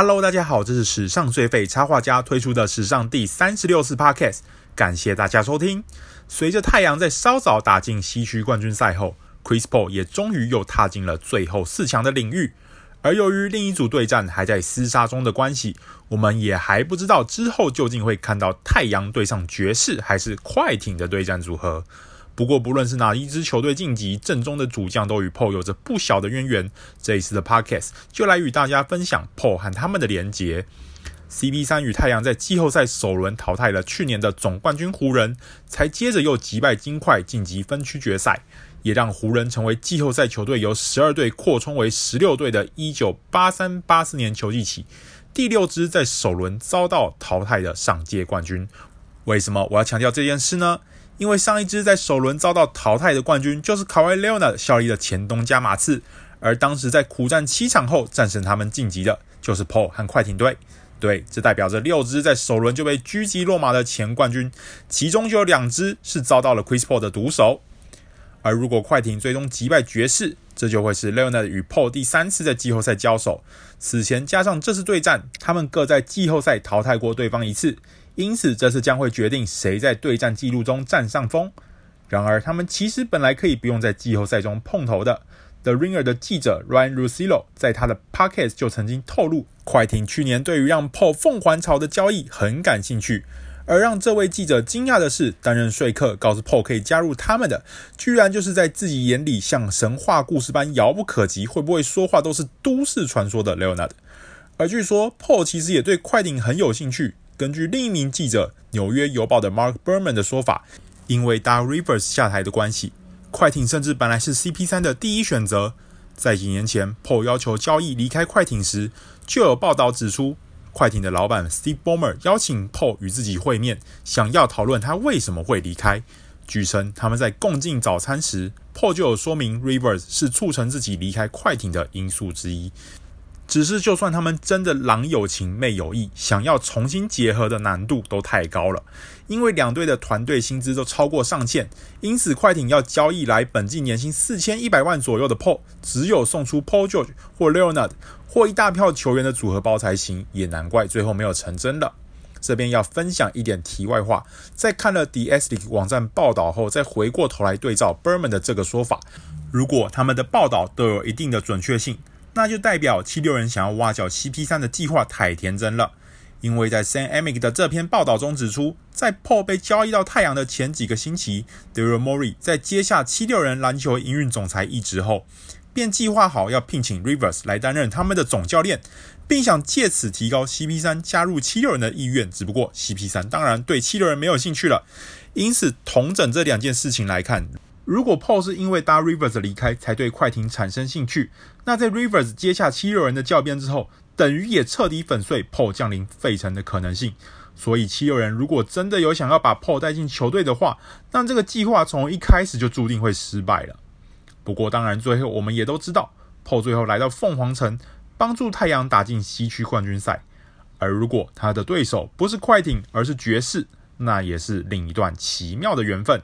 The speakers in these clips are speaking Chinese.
Hello，大家好，这是史上最废插画家推出的史上第三十六次 Podcast，感谢大家收听。随着太阳在稍早打进西区冠军赛后，Chris Paul 也终于又踏进了最后四强的领域。而由于另一组对战还在厮杀中的关系，我们也还不知道之后究竟会看到太阳对上爵士还是快艇的对战组合。不过，不论是哪一支球队晋级，阵中的主将都与 Paul 有着不小的渊源。这一次的 Podcast 就来与大家分享 Paul 和他们的连结。CP3 与太阳在季后赛首轮淘汰了去年的总冠军湖人，才接着又击败金块晋级分区决赛，也让湖人成为季后赛球队由十二队扩充为十六队的1983-84年球季起第六支在首轮遭到淘汰的上届冠军。为什么我要强调这件事呢？因为上一支在首轮遭到淘汰的冠军就是卡瓦伊·莱昂纳德效力的前东家马刺，而当时在苦战七场后战胜他们晋级的，就是 Paul 和快艇队。对，这代表着六支在首轮就被狙击落马的前冠军，其中就有两支是遭到了 Chris Paul 的毒手。而如果快艇最终击败爵士，这就会是莱昂纳德与 Paul 第三次在季后赛交手。此前加上这次对战，他们各在季后赛淘汰过对方一次。因此，这次将会决定谁在对战记录中占上风。然而，他们其实本来可以不用在季后赛中碰头的。The Ringer 的记者 Ryan Russillo 在他的 Podcast 就曾经透露，快艇去年对于让 Paul 凤凰巢的交易很感兴趣。而让这位记者惊讶的是，担任说客告诉 Paul 可以加入他们的，居然就是在自己眼里像神话故事般遥不可及，会不会说话都是都市传说的 Leonard。而据说 Paul 其实也对快艇很有兴趣。根据另一名记者《纽约邮报》的 Mark Berman 的说法，因为 Doc Rivers 下台的关系，快艇甚至本来是 CP3 的第一选择。在几年前，Paul 要求交易离开快艇时，就有报道指出，快艇的老板 Steve Ballmer 邀请 Paul 与自己会面，想要讨论他为什么会离开。据称，他们在共进早餐时，Paul 就有说明 Rivers 是促成自己离开快艇的因素之一。只是，就算他们真的郎有情妹有意，想要重新结合的难度都太高了，因为两队的团队薪资都超过上限，因此快艇要交易来本季年薪四千一百万左右的 Paul，只有送出 Paul George 或 Leonard 或一大票球员的组合包才行，也难怪最后没有成真了。这边要分享一点题外话，在看了 The Athletic 网站报道后，再回过头来对照 Berman 的这个说法，如果他们的报道都有一定的准确性。那就代表七六人想要挖角 CP3 的计划太天真了，因为在 Sam Amick 的这篇报道中指出，在 Paul 被交易到太阳的前几个星期，Daryl Morey 在接下七六人篮球营运总裁一职后，便计划好要聘请 Rivers 来担任他们的总教练，并想借此提高 CP3 加入七六人的意愿。只不过 CP3 当然对七六人没有兴趣了，因此同整这两件事情来看。如果 Paul 是因为搭 Rivers 离开才对快艇产生兴趣，那在 Rivers 接下七六人的教鞭之后，等于也彻底粉碎 Paul 降临费城的可能性。所以七六人如果真的有想要把 Paul 带进球队的话，那这个计划从一开始就注定会失败了。不过当然，最后我们也都知道，Paul 最后来到凤凰城，帮助太阳打进西区冠军赛。而如果他的对手不是快艇，而是爵士，那也是另一段奇妙的缘分。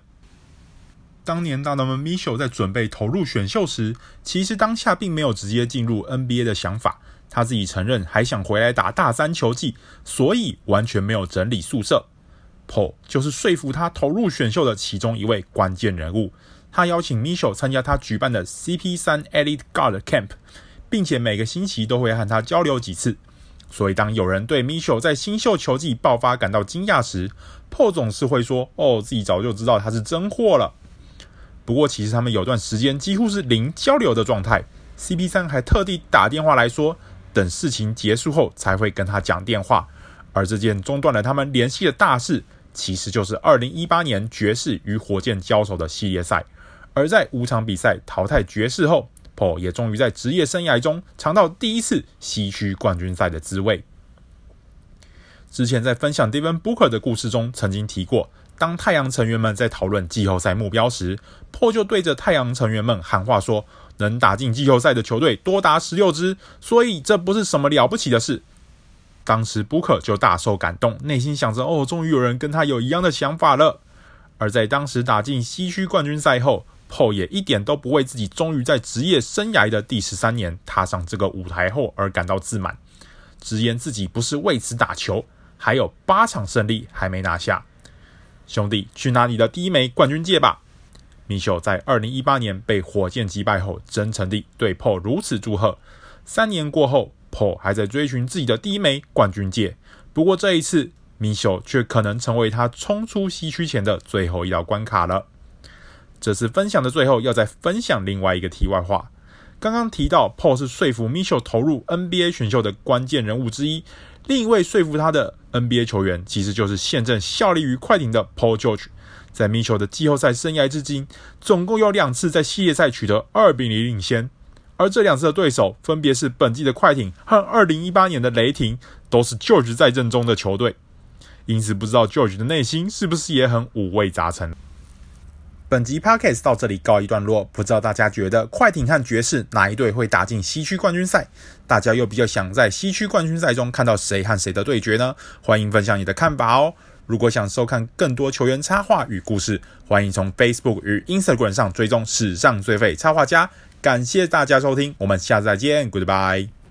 当年大脑门 Mitchell 在准备投入选秀时，其实当下并没有直接进入 NBA 的想法。他自己承认还想回来打大三球季，所以完全没有整理宿舍。Paul 就是说服他投入选秀的其中一位关键人物。他邀请 Mitchell 参加他举办的 CP3 Elite Guard Camp，并且每个星期都会和他交流几次。所以当有人对 Mitchell 在新秀球季爆发感到惊讶时，Paul 总是会说：“哦，自己早就知道他是真货了。”不过，其实他们有段时间几乎是零交流的状态。CP3 还特地打电话来说，等事情结束后才会跟他讲电话。而这件中断了他们联系的大事，其实就是2018年爵士与火箭交手的系列赛。而在五场比赛淘汰爵士后，Paul 也终于在职业生涯中尝到第一次西区冠军赛的滋味。之前在分享 Devin Booker 的故事中，曾经提过。当太阳成员们在讨论季后赛目标时霍就对着太阳成员们喊话说：“能打进季后赛的球队多达十六支，所以这不是什么了不起的事。”当时 book 就大受感动，内心想着：“哦，终于有人跟他有一样的想法了。”而在当时打进西区冠军赛后，Paul 也一点都不为自己终于在职业生涯的第十三年踏上这个舞台后而感到自满。直言自己不是为此打球，还有八场胜利还没拿下。兄弟，去拿你的第一枚冠军戒吧！米秀在二零一八年被火箭击败后，真诚地对 Paul 如此祝贺。三年过后，Paul 还在追寻自己的第一枚冠军戒。不过这一次，米秀却可能成为他冲出西区前的最后一道关卡了。这次分享的最后，要再分享另外一个题外话。刚刚提到，Paul 是说服 Mitchell 投入 NBA 选秀的关键人物之一。另一位说服他的 NBA 球员，其实就是现正效力于快艇的 Paul George。在 Mitchell 的季后赛生涯至今，总共有两次在系列赛取得二比零领先，而这两次的对手分别是本季的快艇和二零一八年的雷霆，都是 George 在阵中的球队。因此，不知道 George 的内心是不是也很五味杂陈。本集 Podcast 到这里告一段落，不知道大家觉得快艇和爵士哪一队会打进西区冠军赛？大家又比较想在西区冠军赛中看到谁和谁的对决呢？欢迎分享你的看法哦。如果想收看更多球员插画与故事，欢迎从 Facebook 与 Instagram 上追踪史上最废插画家。感谢大家收听，我们下次再见，Goodbye。